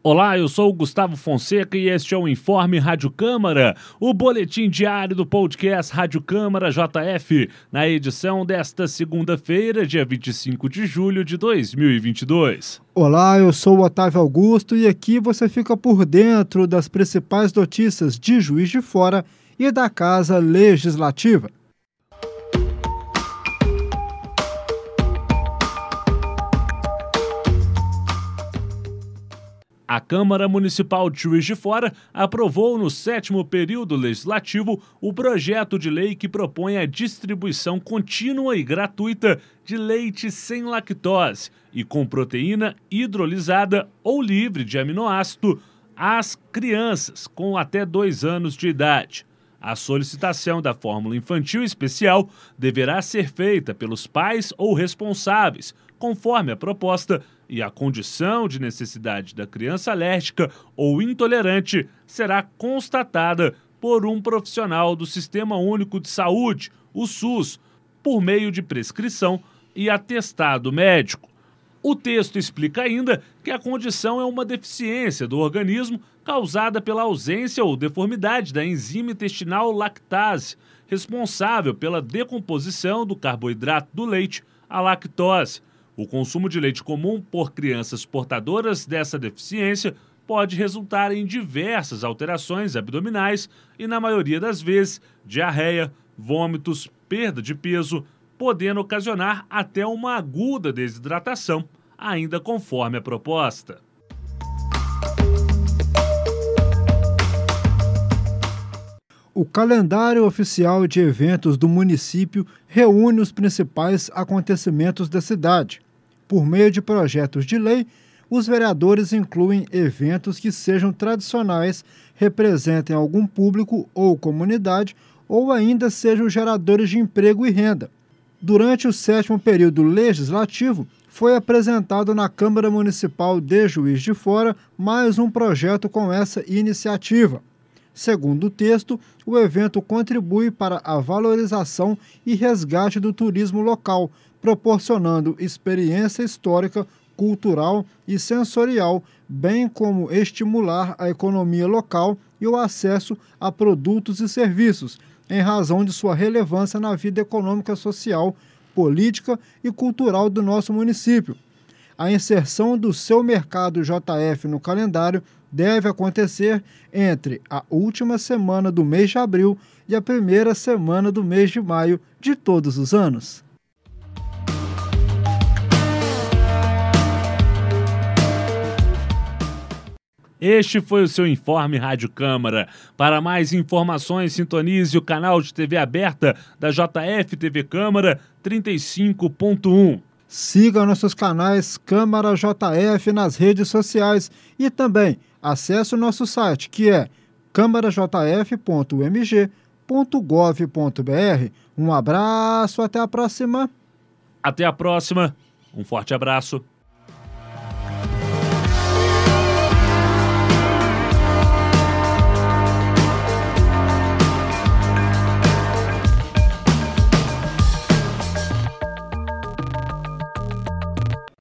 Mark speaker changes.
Speaker 1: Olá, eu sou o Gustavo Fonseca e este é o Informe Rádio Câmara, o boletim diário do podcast Rádio Câmara JF, na edição desta segunda-feira, dia 25 de julho de 2022.
Speaker 2: Olá, eu sou o Otávio Augusto e aqui você fica por dentro das principais notícias de Juiz de Fora e da Casa Legislativa.
Speaker 1: A Câmara Municipal de Juiz de Fora aprovou no sétimo período legislativo o projeto de lei que propõe a distribuição contínua e gratuita de leite sem lactose e com proteína hidrolisada ou livre de aminoácido às crianças com até dois anos de idade. A solicitação da fórmula infantil especial deverá ser feita pelos pais ou responsáveis, conforme a proposta, e a condição de necessidade da criança alérgica ou intolerante será constatada por um profissional do Sistema Único de Saúde, o SUS, por meio de prescrição e atestado médico. O texto explica ainda que a condição é uma deficiência do organismo causada pela ausência ou deformidade da enzima intestinal lactase, responsável pela decomposição do carboidrato do leite, a lactose. O consumo de leite comum por crianças portadoras dessa deficiência pode resultar em diversas alterações abdominais e, na maioria das vezes, diarreia, vômitos, perda de peso, podendo ocasionar até uma aguda desidratação, ainda conforme a proposta.
Speaker 2: O calendário oficial de eventos do município reúne os principais acontecimentos da cidade. Por meio de projetos de lei, os vereadores incluem eventos que sejam tradicionais, representem algum público ou comunidade ou ainda sejam geradores de emprego e renda. Durante o sétimo período legislativo, foi apresentado na Câmara Municipal de Juiz de Fora mais um projeto com essa iniciativa. Segundo o texto, o evento contribui para a valorização e resgate do turismo local, proporcionando experiência histórica, cultural e sensorial, bem como estimular a economia local e o acesso a produtos e serviços, em razão de sua relevância na vida econômica, social, política e cultural do nosso município. A inserção do seu mercado JF no calendário deve acontecer entre a última semana do mês de abril e a primeira semana do mês de maio de todos os anos.
Speaker 1: Este foi o seu informe Rádio Câmara. Para mais informações, sintonize o canal de TV aberta da JF TV Câmara 35.1.
Speaker 2: Siga nossos canais Câmara JF nas redes sociais e também acesse o nosso site que é câmarajf.mg.gov.br. Um abraço, até a próxima.
Speaker 1: Até a próxima. Um forte abraço.